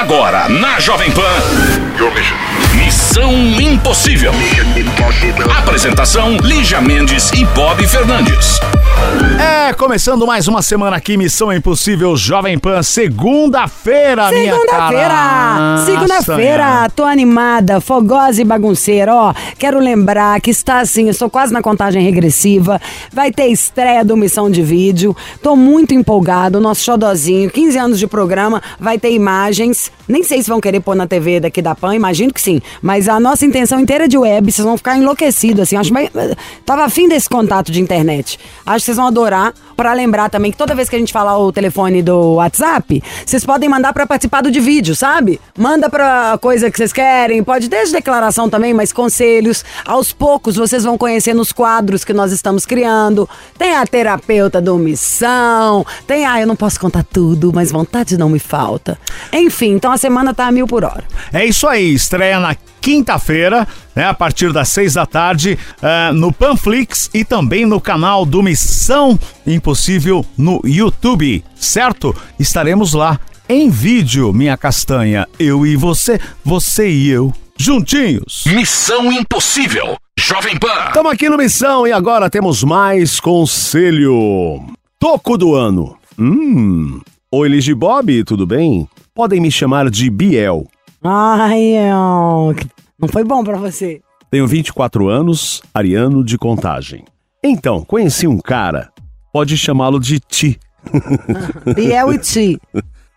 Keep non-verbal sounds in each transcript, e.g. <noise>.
Agora, na Jovem Pan. Missão Impossível. Apresentação: Lígia Mendes e Bob Fernandes. É, começando mais uma semana aqui, Missão Impossível Jovem Pan, segunda-feira, minha Segunda-feira! cara. Segunda-feira, tô animada, fogosa e bagunceira. Ó, quero lembrar que está assim, eu estou quase na contagem regressiva. Vai ter estreia do Missão de Vídeo. Tô muito empolgado. O nosso xodozinho, 15 anos de programa, vai ter imagens. Nem sei se vão querer pôr na TV daqui da PAN, imagino que sim. Mas a nossa intenção inteira é de web, vocês vão ficar enlouquecidos, assim. Acho bem... Tava afim desse contato de internet. Acho que vocês vão adorar. Pra lembrar também que toda vez que a gente falar o telefone do WhatsApp, vocês podem mandar pra participar do de vídeo, sabe? Manda pra coisa que vocês querem, pode desde declaração também, mas conselhos. Aos poucos vocês vão conhecer nos quadros que nós estamos criando. Tem a terapeuta do Missão, tem a eu não posso contar tudo, mas vontade não me falta. Enfim, então a semana tá a mil por hora. É isso aí, estreia na quinta-feira, né, a partir das seis da tarde, eh, no Panflix e também no canal do Missão Impossível no YouTube, certo? Estaremos lá em vídeo, minha castanha, eu e você, você e eu, juntinhos. Missão Impossível. Jovem Pan. Estamos aqui no Missão e agora temos mais conselho. Toco do ano. Hum. Oi, Ligi Bob, tudo bem? Podem me chamar de Biel. Ai, não foi bom pra você. Tenho 24 anos, ariano de contagem. Então, conheci um cara. Pode chamá-lo de Ti. Biel <laughs> e Ti.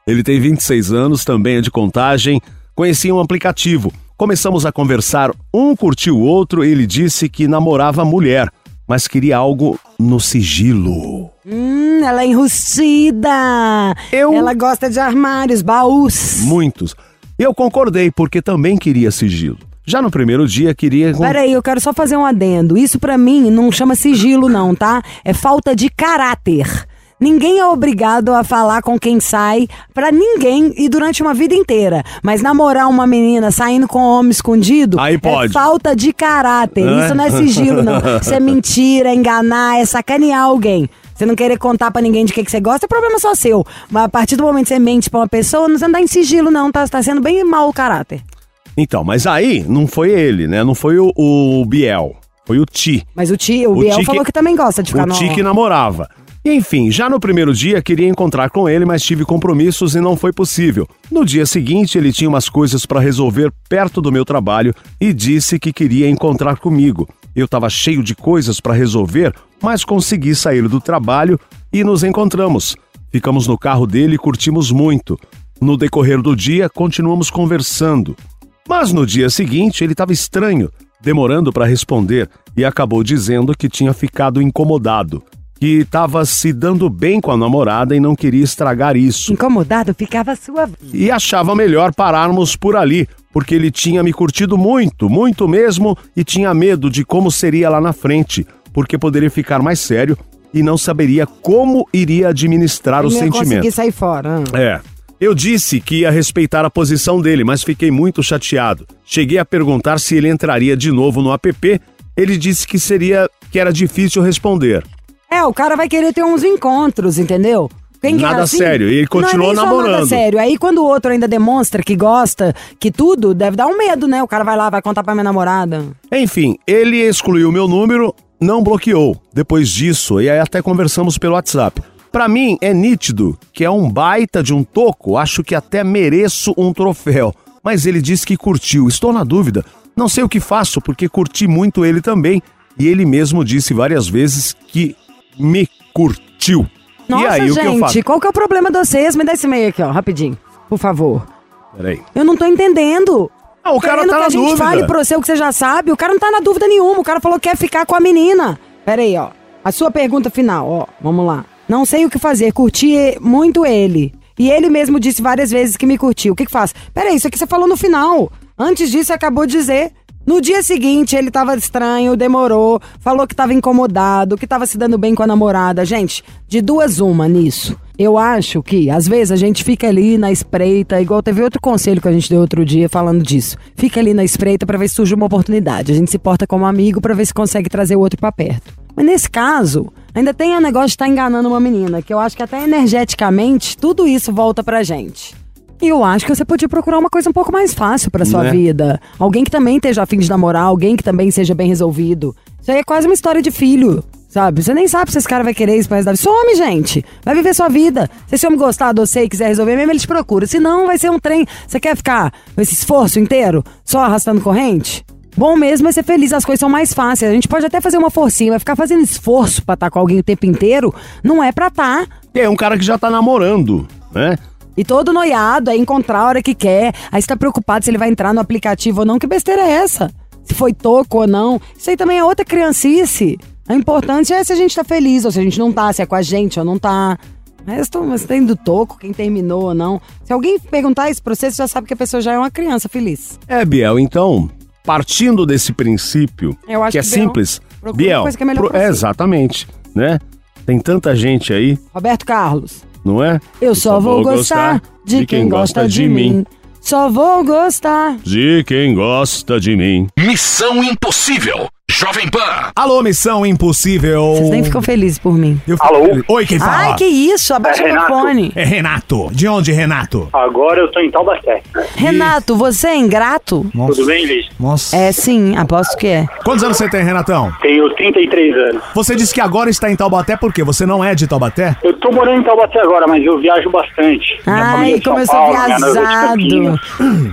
Ele tem 26 anos, também é de contagem. Conheci um aplicativo. Começamos a conversar, um curtiu o outro e ele disse que namorava mulher, mas queria algo no sigilo. Hum, ela é enrustida. Eu- Ela gosta de armários, baús. Muitos. Eu concordei, porque também queria sigilo. Já no primeiro dia queria. Peraí, eu quero só fazer um adendo. Isso pra mim não chama sigilo, não, tá? É falta de caráter. Ninguém é obrigado a falar com quem sai pra ninguém e durante uma vida inteira. Mas namorar uma menina saindo com homem escondido Aí pode. é falta de caráter. É? Isso não é sigilo, não. <laughs> Isso é mentira, é enganar, é sacanear alguém. Você não querer contar pra ninguém de que, que você gosta é problema só seu. Mas a partir do momento que você mente pra uma pessoa, não não dá em sigilo, não, tá? Tá sendo bem mau o caráter. Então, mas aí não foi ele, né? Não foi o, o Biel. Foi o Ti. Mas o tio, o, O Biel Ti que- falou que também gosta de ficar o no... Ti que namorava. Enfim, já no primeiro dia queria encontrar com ele, mas tive compromissos e não foi possível. No dia seguinte, ele tinha umas coisas para resolver perto do meu trabalho e disse que queria encontrar comigo. Eu estava cheio de coisas para resolver, mas consegui sair do trabalho e nos encontramos. Ficamos no carro dele e curtimos muito. No decorrer do dia, continuamos conversando. Mas no dia seguinte, ele estava estranho, demorando para responder e acabou dizendo que tinha ficado incomodado, que estava se dando bem com a namorada e não queria estragar isso. Incomodado ficava a sua vida. E achava melhor pararmos por ali, porque ele tinha me curtido muito, muito mesmo, e tinha medo de como seria lá na frente, porque poderia ficar mais sério e não saberia como iria administrar o Não ia sentimento. sair fora. ah. É. Eu disse que ia respeitar a posição dele, mas fiquei muito chateado. Cheguei a perguntar se ele entraria de novo no app. Ele disse que seria que era difícil responder. É, o cara vai querer ter uns encontros, entendeu? Quem que é Nada assim? sério, e ele continuou não é namorando. Nada sério. Aí quando o outro ainda demonstra que gosta, que tudo, deve dar um medo, né? O cara vai lá, vai contar pra minha namorada. Enfim, ele excluiu meu número, não bloqueou. Depois disso, e aí até conversamos pelo WhatsApp. Pra mim é nítido que é um baita de um toco, acho que até mereço um troféu. Mas ele disse que curtiu, estou na dúvida. Não sei o que faço porque curti muito ele também. E ele mesmo disse várias vezes que me curtiu. Nossa, e aí o que eu gente, faço? qual que é o problema de vocês? Me dá esse e-mail aqui, ó, rapidinho. Por favor. Peraí. Eu não tô entendendo. Ah, o cara Querendo tá que na a gente dúvida. fale pra você o que você já sabe. O cara não tá na dúvida nenhuma. O cara falou que quer ficar com a menina. Pera aí, ó. A sua pergunta final, ó. Vamos lá. Não sei o que fazer. Curti muito ele. E ele mesmo disse várias vezes que me curtiu. O que que faz? Pera aí, isso aqui você falou no final. Antes disso, você acabou de dizer. No dia seguinte, ele tava estranho, demorou, falou que tava incomodado, que tava se dando bem com a namorada. Gente, de duas uma nisso. Eu acho que, às vezes, a gente fica ali na espreita, igual teve outro conselho que a gente deu outro dia falando disso. Fica ali na espreita pra ver se surge uma oportunidade. A gente se porta como amigo pra ver se consegue trazer o outro pra perto. Mas nesse caso, ainda tem o negócio de estar enganando uma menina, que eu acho que até energeticamente tudo isso volta pra gente. E eu acho que você podia procurar uma coisa um pouco mais fácil pra sua Né? vida. Alguém que também esteja afim de namorar, alguém que também seja bem resolvido. Isso aí é quase uma história de filho. Sabe? Você nem sabe se esse cara vai querer isso pra resto da vida. Some, gente. Vai viver sua vida. Se esse homem gostar de você e quiser resolver mesmo, ele te procura. Se não, vai ser um trem. Você quer ficar com esse esforço inteiro só arrastando corrente? Bom mesmo é ser feliz, as coisas são mais fáceis. A gente pode até fazer uma forcinha, mas ficar fazendo esforço pra estar com alguém o tempo inteiro não é pra estar. E é um cara que já tá namorando, né? E todo noiado, aí encontrar a hora que quer. Aí você tá preocupado se ele vai entrar no aplicativo ou não. Que besteira é essa? Se foi toco ou não. Isso aí também é outra criancice. O importante é se a gente tá feliz ou se a gente não tá, se é com a gente ou não tá. Mas tô- mas tem do toco, quem terminou ou não. Se alguém perguntar isso pra você, você já sabe que a pessoa já é uma criança feliz. É, Biel, então, partindo desse princípio, Eu acho que é que, Biel, simples, Biel, uma coisa que é melhor pro- pra você. exatamente, né? Tem tanta gente aí, Roberto Carlos. não é? Eu só vou gostar de quem gosta de mim. Só vou gostar. De quem gosta de mim. Missão Impossível. Jovem Pan. Alô, Missão Impossível. Vocês nem ficam felizes por mim. Eu fico Alô? feliz. Oi, quem fala? Ai, que isso? Abaixa É o Renato. microfone. É Renato. De onde, Renato? Agora eu tô em Taubaté. Renato, você é ingrato? Nossa. Tudo bem, Liz? Nossa. É sim, aposto que é. Quantos anos você tem, Renatão? Tenho 33 anos. Você disse que agora está em Taubaté por quê? Você não é de Taubaté? Eu tô morando em Taubaté agora, mas eu viajo bastante. Minha família Ai, é de São sou Paulo, minha noiva é de viajado. Campinas.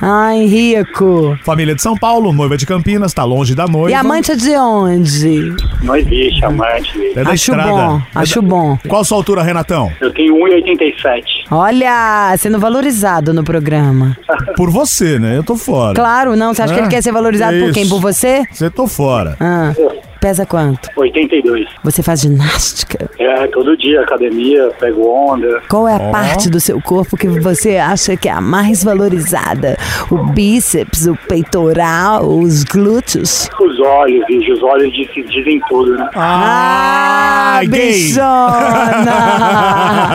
Ai, rico. Família de São Paulo, noiva de Campinas, tá longe da noiva. E amante é de onde? Não existe amante. Liz. É da Acho estrada. bom, É acho da- bom. Qual a sua altura, Renatão? Eu tenho 1,87. Olha, sendo valorizado no programa. <laughs> Por você, né? Eu tô fora. Claro, não. Você acha que É, ele quer ser valorizado por quem? Por você? Você tô fora. Ah, pesa quanto? 82. Você faz ginástica? É, todo dia, academia, pego onda. Qual é a parte do seu corpo que você acha que é a mais valorizada? O bíceps, o peitoral, os glúteos? Os olhos, Liz, os olhos dizem, dizem tudo, né? Ah, gay. bichona!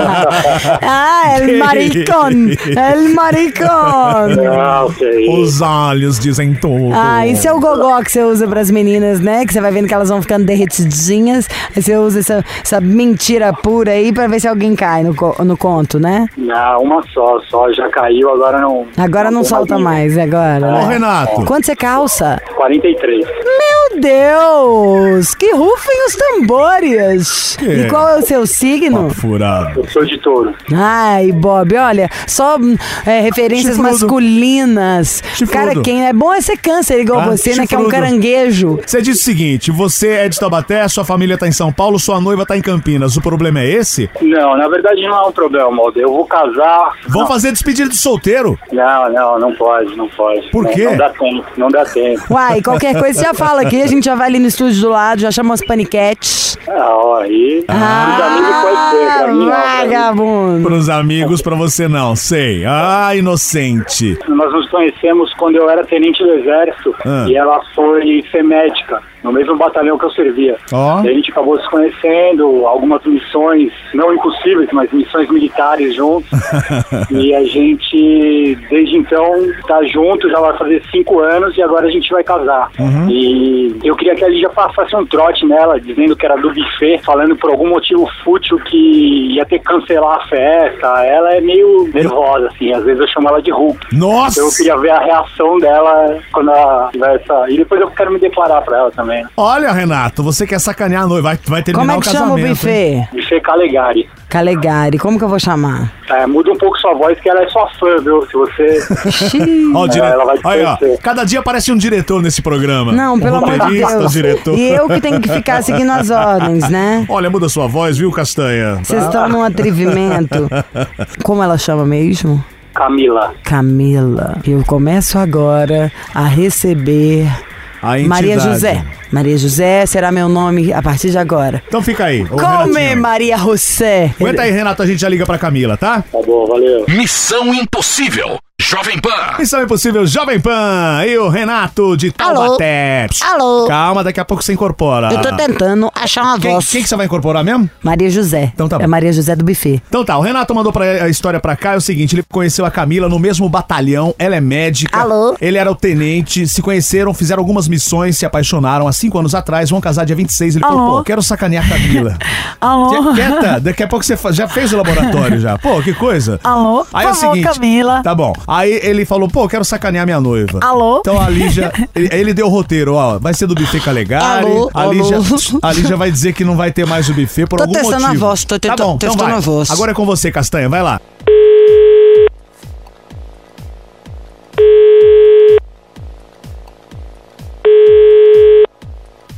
<laughs> <laughs> ah, el maricón! El maricón! Ah, ok. Os olhos dizem tudo. Ah, isso é o gogó que você usa pras meninas, né? Que você vai vendo que elas vão ficando derretidinhas. Aí você usa essa, essa mentira pura aí pra ver se alguém cai no, no conto, né? Não, uma só, só já caiu, agora não. Agora não tem solta mais, agora. Ô, né? Renato. Quanto você calça? 43. Meu Deus! Que rufem os tambores! Que? E qual é o seu signo? Papo furado. Eu sou de touro. Ai, Bob, olha, só é, referências Chifrudo. masculinas. Chifrudo. Cara, quem é bom é ser câncer igual Ah, você, né? Que é um caranguejo. Você disse o seguinte: você é de Taubaté, sua família tá em São Paulo, sua noiva tá em Campinas. O problema é esse? Não, na verdade não é um problema, Maldo. Eu vou casar. Vamos fazer despedida de solteiro. Não, não, não pode, não pode. Por Não- quê? Não dá tempo, não dá tempo. Uai, qualquer coisa você já fala aqui, a gente já vai ali no estúdio do lado, já chama umas paniquetes. Ah, ó, aí. Ser, pra mim, não, vagabundo. Pros amigos, pra você não. Sei. Ah, inocente. Nós nos conhecemos quando eu era tenente do exército Ah. e ela foi ser médica no mesmo batalhão que eu servia. E a gente acabou se conhecendo, algumas missões, não impossíveis, mas missões militares juntos. <laughs> e a gente, desde então, tá junto, já vai fazer cinco anos e agora a gente vai casar. Uhum. E eu queria que a Lígia passasse um trote nela, dizendo que era do buffet, falando por algum motivo fútil que ia ter que cancelar a festa. Ela é meio nervosa, assim, às vezes eu chamo ela de Hulk. Nossa! Então eu queria ver a reação dela quando ela tiver essa. E depois eu quero me declarar pra ela também. Olha, Renato, você quer sacanear a noiva. Vai, vai terminar Como é o que chama o casamento. hein? buffet? Buffet Calegari. Calegari, como que eu vou chamar? É, muda um pouco sua voz, que ela é sua fã, viu? Se você. Ó, o dire... ela vai te Aí, ó. conhecer. Cada dia aparece um diretor nesse programa. Não, Um pelo amor de roteirista, Deus. diretor. E eu que tenho que ficar seguindo as ordens, né? Olha, muda sua voz, viu, Castanha? Vocês estão num atrevimento. Como ela chama mesmo? Camila. Camila. Eu começo agora a receber Maria. José. Maria José será meu nome a partir de agora. Então fica aí. Come, Renatinho. Maria José. Aguenta aí, Renato, a gente já liga pra Camila, tá? Tá bom, valeu. Missão Impossível. Jovem Pan. Missão Impossível Jovem Pan e o Renato de Taubaté. Psst, Alô? Calma, daqui a pouco você incorpora. Eu tô tentando achar uma Quem, voz. quem que você vai incorporar mesmo? Maria José. Então tá bom. É Maria José do buffet. Então tá, o Renato mandou pra, a história pra cá, é o seguinte, ele conheceu a Camila no mesmo batalhão, ela é médica. Alô? Ele era o tenente, se conheceram, fizeram algumas missões, se apaixonaram há cinco anos atrás, vão casar dia 26, ele falou, Alô? pô, quero sacanear a Camila. <laughs> Alô? Quie- Quieta, daqui a pouco você já fez o laboratório já. Pô, que coisa. Alô? Aí é o seguinte. Camila. Tá bom. Aí ele falou, pô, quero sacanear minha noiva. Alô? Então a Lígia, <laughs> ele, ele deu o roteiro, ó, vai ser do buffet Calegari. Alô? A Alô? Lígia, a Lígia vai dizer que não vai ter mais o buffet por Tô algum testando motivo. a voz, tô tá tentando- bom, então testando vai. a voz. Agora é com você, Castanha, vai lá.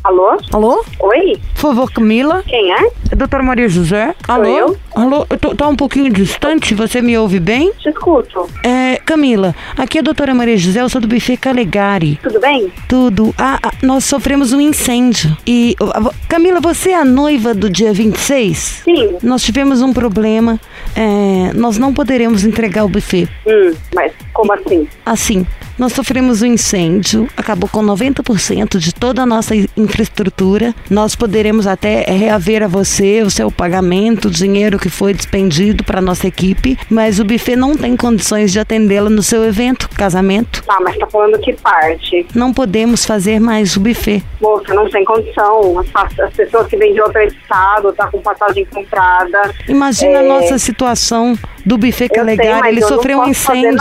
Alô? Alô? Oi? Por favor, Camila? Quem é? É doutora Maria José? Alô? eu. Alô? Eu tô, tá um pouquinho distante, você me ouve bem? Te escuto. É, Camila, aqui é a doutora Maria José, eu sou do buffet Calegari. Tudo bem? Tudo. Ah, ah, nós sofremos um incêndio. E. ah, vo- Camila, você é a noiva do dia 26? Sim. Nós tivemos um problema. é, nós não poderemos entregar o buffet. Hum, mas como assim? Assim, nós sofremos um incêndio, acabou com 90% de toda a nossa infraestrutura. Nós poderemos até reaver a você o seu pagamento, o dinheiro que foi despendido para nossa equipe, mas o buffet não tem condições de atendê-la no seu evento, casamento. Ah, mas tá falando que parte? Não podemos fazer mais o buffet. Moça, não tem condição. As, pessoas que vêm de outro estado, tá com passagem comprada. Imagina a É. nossa situação do buffet mas ele sofreu um incêndio.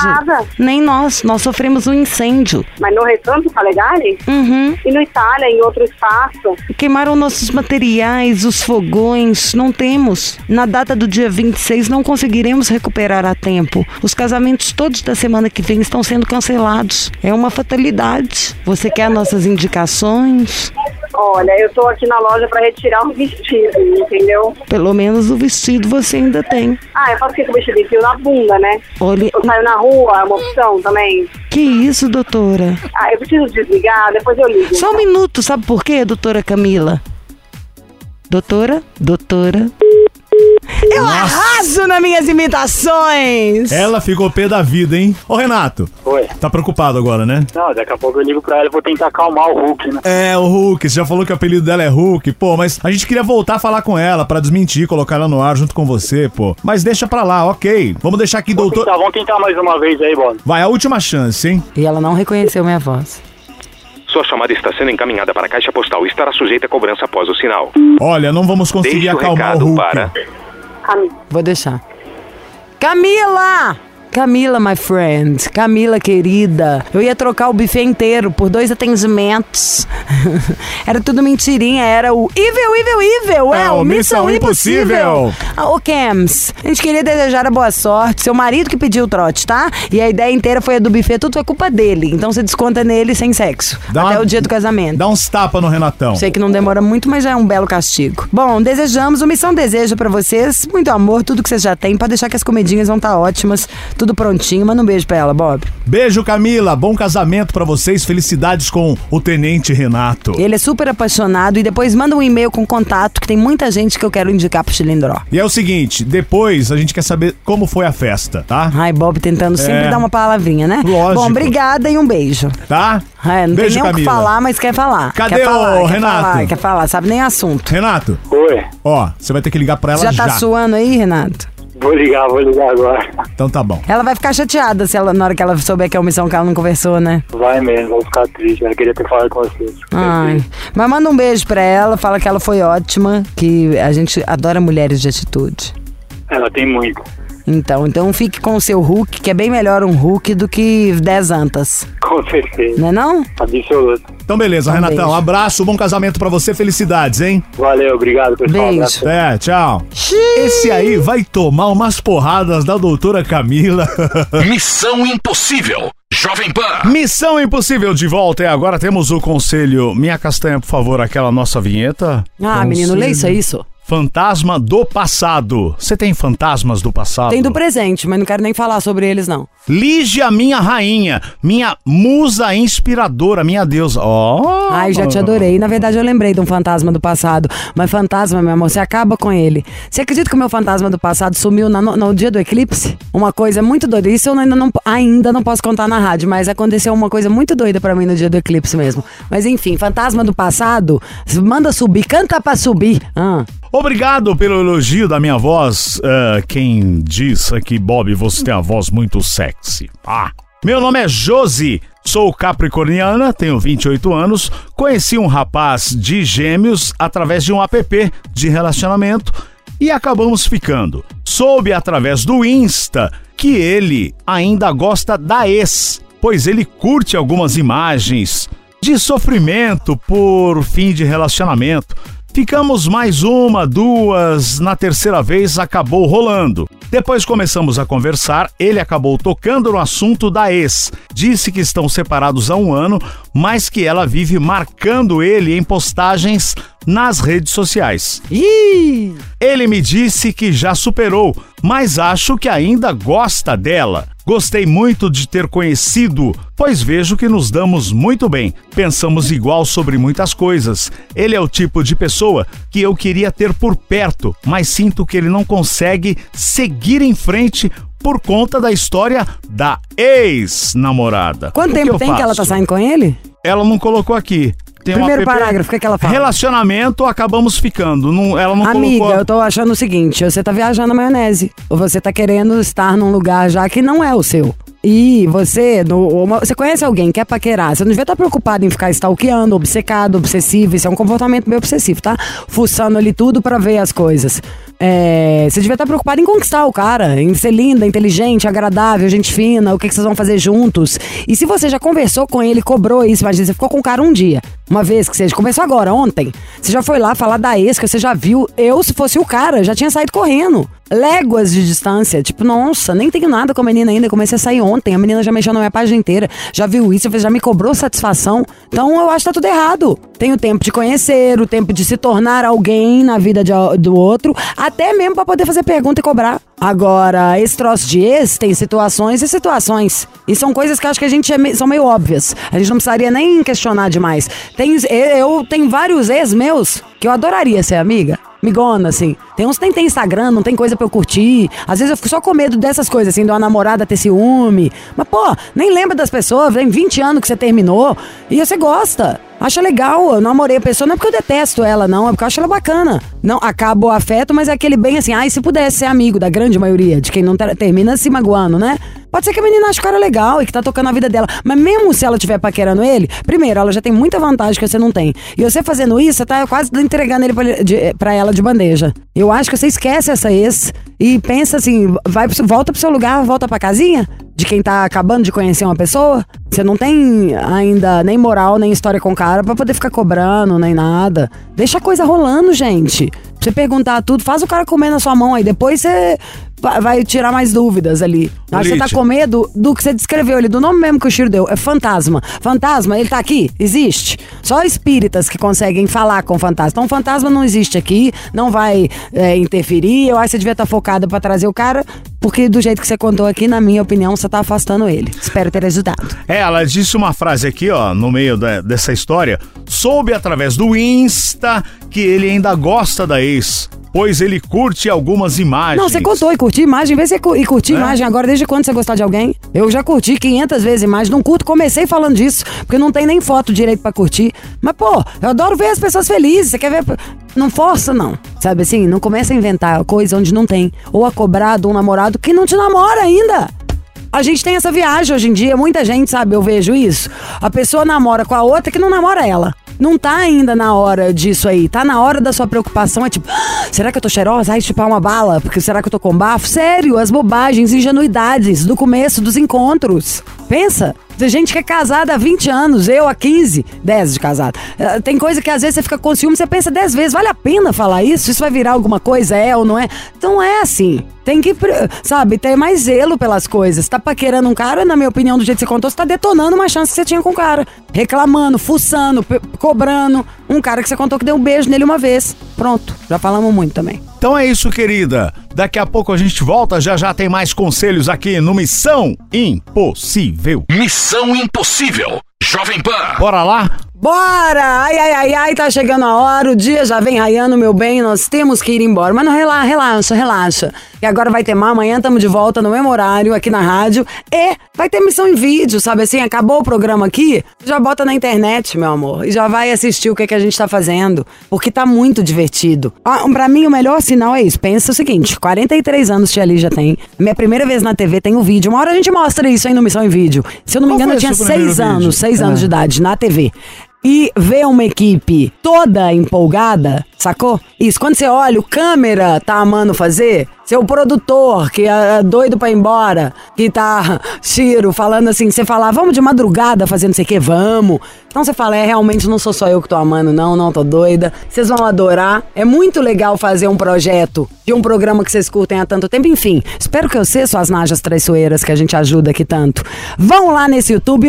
Nem nós, nós sofremos um incêndio. Mas no recanto Calegari? Uhum. E no Itália, em outro espaço? Queimaram nossos materiais, os fogões, não temos. Na data do dia 26 não conseguiremos recuperar a tempo. Os casamentos todos da semana que vem estão sendo cancelados. É uma fatalidade. Você quer nossas indicações? Olha, eu tô aqui na loja pra retirar um vestido, entendeu? Pelo menos o vestido você ainda tem. Ah, eu faço o que com o vestido? Enfio na bunda, né? Olha, Eu saio na rua, é uma opção também. que isso, doutora? Ah, eu preciso desligar, depois eu ligo. Só um minuto, sabe por quê, doutora Camila? Doutora? Doutora? Eu arraso nas minhas imitações! Ela ficou pé da vida, hein? Ô, Renato, Oi. tá preocupado agora, né? Não, daqui a pouco eu ligo pra ela e vou tentar acalmar o Hulk, né? É, o Hulk, você já falou que o apelido dela é Hulk, pô, mas a gente queria voltar a falar com ela pra desmentir, colocar ela no ar junto com você, pô. Mas deixa pra lá, ok. Vamos deixar aqui, Vamos doutor. tentar, vamos tentar mais uma vez aí, Bono. Vai, a última chance, hein? E ela não reconheceu minha voz. Sua chamada está sendo encaminhada para a caixa postal e estará sujeita a cobrança após o sinal. Olha, não vamos conseguir Deixe o acalmar o recado Hulk. para. Camila. Vou deixar. Camila! Camila, my friend. Camila, querida. Eu ia trocar o buffet inteiro por dois atendimentos. <laughs> era tudo mentirinha. Era o Evil, Evil, Evil. É, É, o o Missão Impossível. Ah, ô, Cams, a gente queria desejar a boa sorte. Seu marido que pediu o trote, tá? E a ideia inteira foi a do buffet. Tudo foi culpa dele. Então você desconta nele sem sexo. Dá até uma- o dia do casamento. Dá uns tapas no Renatão. Sei que não demora muito, mas já é um belo castigo. Bom, desejamos, o Missão deseja pra vocês muito amor, tudo que vocês já têm. Pode deixar que as comidinhas vão estar ótimas, tudo prontinho. Manda um beijo pra ela, Bob. Beijo, Camila. Bom casamento pra vocês. Felicidades com o Tenente Renato. Ele é super apaixonado e depois manda um e-mail com contato, que tem muita gente que eu quero indicar pro Chilindró. E é o seguinte, depois a gente quer saber como foi a festa, tá? Ai, Bob tentando sempre É. dar uma palavrinha, né? Lógico. Bom, obrigada e um beijo. Tá? É, não Beijo, tem nem o que Camila. falar, mas quer falar. Cadê quer falar, o quer Renato? Falar, quer falar, sabe nem assunto. Renato, Oi. ó, você vai ter que ligar pra ela Já já. tá suando aí, Renato? Vou ligar, vou ligar agora. Então tá bom. Ela vai ficar chateada se ela, na hora que ela souber que é uma missão que ela não conversou, né? Vai mesmo, vou ficar triste. Ela queria ter falado com vocês. Ai. Mas manda um beijo pra ela, fala que ela foi ótima, que a gente adora mulheres de atitude. Ela tem muito. Então, então fique com o seu Hulk, que é bem melhor um Hulk do que 10 antas. Com certeza. Não é não? Absoluto. Então beleza, Um Renatão. beijo. Abraço, bom casamento pra você, felicidades, hein? Valeu, obrigado, pessoal. Beijo. Abraço. É, tchau. Esse aí vai tomar umas porradas da doutora Camila. <laughs> Missão Impossível. Jovem Pan. Missão Impossível de volta e agora temos o conselho. Minha castanha, por favor, aquela nossa vinheta. Ah, menino, Conselho. lê isso aí, isso. Fantasma do passado. Você tem fantasmas do passado? Tem do presente, mas não quero nem falar sobre eles, não. Lígia, minha rainha, minha musa inspiradora, minha deusa. Ó. Ai, já te adorei. Na verdade, eu lembrei de um fantasma do passado. Mas fantasma, meu amor, você acaba com ele. Você acredita que o meu fantasma do passado sumiu no, no dia do eclipse? Uma coisa muito doida. Isso eu ainda não, ainda não posso contar na rádio, mas aconteceu uma coisa muito doida pra mim no dia do eclipse mesmo. Mas enfim, fantasma do passado, manda subir, canta pra subir. Ah. Obrigado pelo elogio da minha voz. Ah, quem diz aqui, Bob, você tem a voz muito sexy. Ah. Meu nome é Josi, sou capricorniana, tenho 28 anos. Conheci um rapaz de gêmeos através de um app de relacionamento e acabamos ficando. Soube através do Insta que ele ainda gosta da ex, pois ele curte algumas imagens de sofrimento por fim de relacionamento. Ficamos mais uma, duas, na terceira vez acabou rolando. Depois começamos a conversar, ele acabou tocando no assunto da ex. Disse que estão separados há um ano, mas que ela vive marcando ele em postagens nas redes sociais. Ih! Ele me disse que já superou, mas acho que ainda gosta dela. Gostei muito de ter conhecido, pois vejo que nos damos muito bem. Pensamos igual sobre muitas coisas. Ele é o tipo de pessoa que eu queria ter por perto, mas sinto que ele não consegue seguir em frente por conta da história da ex-namorada. Quanto O que tempo eu tem que ela tá faço? saindo com ele? Ela não colocou aqui. Tem Primeiro app- parágrafo, o que, que ela fala? Relacionamento, acabamos ficando. Não, ela não Amiga, colocou. eu tô achando o seguinte: você tá viajando na maionese. Ou você tá querendo estar num lugar já que não é o seu. E você, no- uma- você conhece alguém, quer paquerar, você não devia estar preocupado em ficar stalkeando, obcecado, obsessivo. Isso é um comportamento meio obsessivo, tá? Fuçando ali tudo pra ver as coisas. É, você devia estar preocupado em conquistar o cara, em ser linda, inteligente, agradável, gente fina, o que, que vocês vão fazer juntos. E se você já conversou com ele, cobrou isso, imagina, você ficou com o cara um dia, uma vez que seja, começou agora, ontem, você já foi lá falar da ex, que você já viu, eu, se fosse o cara, já tinha saído correndo. Léguas de distância, tipo, nossa, nem tenho nada com a menina ainda, comecei a sair ontem, a menina já mexeu na minha página inteira, já viu isso, já me cobrou satisfação. Então eu acho que tá tudo errado. Tem o tempo de conhecer, o tempo de se tornar alguém na vida de- do outro, até mesmo pra poder fazer pergunta e cobrar. Agora, esse troço de ex tem situações e situações. E são coisas que acho que a gente é me- são meio óbvias. A gente não precisaria nem questionar demais. Tem, eu tenho vários ex meus que eu adoraria ser amiga. Migona, assim. Tem uns que nem tem Instagram, não tem coisa pra eu curtir. Às vezes eu fico só com medo dessas coisas, assim, de uma namorada ter ciúme. Mas, pô, nem lembra das pessoas, tem 20 anos que você terminou. E você gosta. Acha legal, eu namorei a pessoa, não é porque eu detesto ela, não, é porque eu acho ela bacana. Não, acaba o afeto, mas é aquele bem assim, ai, se pudesse ser amigo da grande maioria, de quem não ter- termina se magoando, né? Pode ser que a menina ache o cara legal e que tá tocando a vida dela. Mas mesmo se ela estiver paquerando ele, primeiro, ela já tem muita vantagem que você não tem. E você fazendo isso, você tá quase entregando ele pra, de- pra ela de bandeja. Eu acho que você esquece essa ex e pensa assim, vai, volta pro seu lugar, volta pra casinha de quem tá acabando de conhecer uma pessoa. Você não tem ainda nem moral, nem história com o cara pra poder ficar cobrando, nem nada. Deixa a coisa rolando, gente. Você perguntar tudo, faz o cara comer na sua mão aí. Depois você va- vai tirar mais dúvidas ali. Acho que você tá com medo do que você descreveu ali, do nome mesmo que o Chiro deu. É fantasma. Fantasma, ele tá aqui? Existe. Só espíritas que conseguem falar com fantasma. Então, o fantasma não existe aqui, não vai é, interferir. Eu acho que você devia estar focada pra trazer o cara, porque do jeito que você contou aqui, na minha opinião, você tá afastando ele. Espero ter ajudado. É, ela disse uma frase aqui, ó, no meio da- dessa história. Soube através do Insta que ele ainda gosta da ex, pois ele curte algumas imagens. Não, você contou e curti imagem, vê se e curti É? imagem agora, desde quando você gostar de alguém? Eu já curti 500 vezes imagem, não curto, comecei falando disso, porque não tem nem foto direito pra curtir. Mas, pô, eu adoro ver as pessoas felizes, você quer ver... Não força, não. Sabe assim, não começa a inventar coisa onde não tem. Ou a cobrar de um namorado que não te namora ainda. A gente tem essa viagem hoje em dia, muita gente, sabe, eu vejo isso. A pessoa namora com a outra que não namora ela. Não tá ainda na hora disso aí. Tá na hora da sua preocupação. É tipo, "Ah, será que eu tô cheirosa? Ai, chupar uma bala? Porque será que eu tô com bafo? Sério, as bobagens, ingenuidades do começo dos encontros. Pensa, Tem gente que é casada há 20 anos, eu há 15, 10 de casado. Eh, Tem coisa que às vezes você fica com ciúme, você pensa 10 vezes, vale a pena falar isso? Isso vai virar alguma coisa, é ou não é? Então é assim. Tem que, sabe, ter mais zelo pelas coisas. Tá paquerando um cara, na minha opinião, do jeito que você contou, você tá detonando uma chance que você tinha com o cara. Reclamando, fuçando, cobrando. Um cara que você contou que deu um beijo nele uma vez. Pronto, já falamos muito também. Então é isso, querida. Daqui a pouco a gente volta, já já tem mais conselhos aqui no Missão Impossível. Missão Impossível. Jovem Pan. Bora lá? Bora! Ai, ai, ai, ai, tá chegando a hora, o dia já vem raiando, meu bem, nós temos que ir embora. Mas não relaxa, relaxa, relaxa. E agora vai ter mais, amanhã estamos de volta no mesmo horário aqui na rádio. E vai ter missão em vídeo, sabe assim? Acabou o programa aqui, já bota na internet, meu amor. E já vai assistir o que, que a gente tá fazendo. Porque tá muito divertido. Ah, pra mim, o melhor sinal é isso. Pensa o seguinte: 43 anos Tia Lígia tem. Minha primeira vez na TV tem o vídeo. Uma hora a gente mostra isso aí no Missão em Vídeo. Se eu não me engano, eu tinha o seu primeiro seis vídeo? anos, seis É. anos de idade na TV. E ver uma equipe toda empolgada, sacou? Isso, quando você olha, o câmera tá amando fazer, seu produtor, que é doido pra ir embora, que tá, <laughs> Chiro, falando assim, você fala, vamos de madrugada fazer não sei o que, vamos. Então você fala, é, realmente não sou só eu que tô amando, não, não, tô doida. Vocês vão adorar. É muito legal fazer um projeto de um programa que vocês curtem há tanto tempo. Enfim, espero que você, suas najas traiçoeiras, que a gente ajuda aqui tanto. Vão lá nesse YouTube,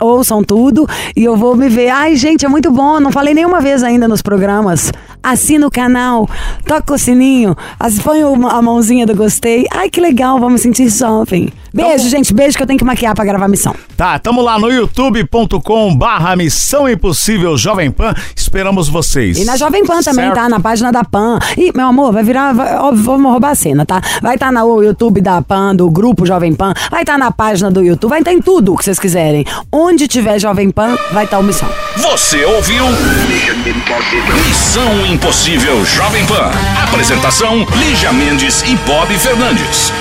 ouçam tudo e eu vou me ver. Ai, gente, é muito bom. Não falei nenhuma vez ainda nos programas. Assina o canal, toca o sininho, põe a mãozinha do gostei. Ai, que legal, vamos sentir jovem. Beijo, gente, beijo que eu tenho que maquiar pra gravar a missão. Tá, tamo lá no youtube.com barra Missão Impossível Jovem Pan. Esperamos vocês. E na Jovem Pan também, Certo? tá? Na página da Pan. Ih, meu amor, vai virar. Vai, óbvio, vamos roubar a cena, tá? Vai estar no YouTube da Pan, do grupo Jovem Pan. Vai estar na página do YouTube. Vai estar em tudo o que vocês quiserem. Onde tiver Jovem Pan, vai estar o Missão. Você ouviu? Missão Impossível Jovem Pan. Apresentação: Lígia Mendes e Bob Fernandes.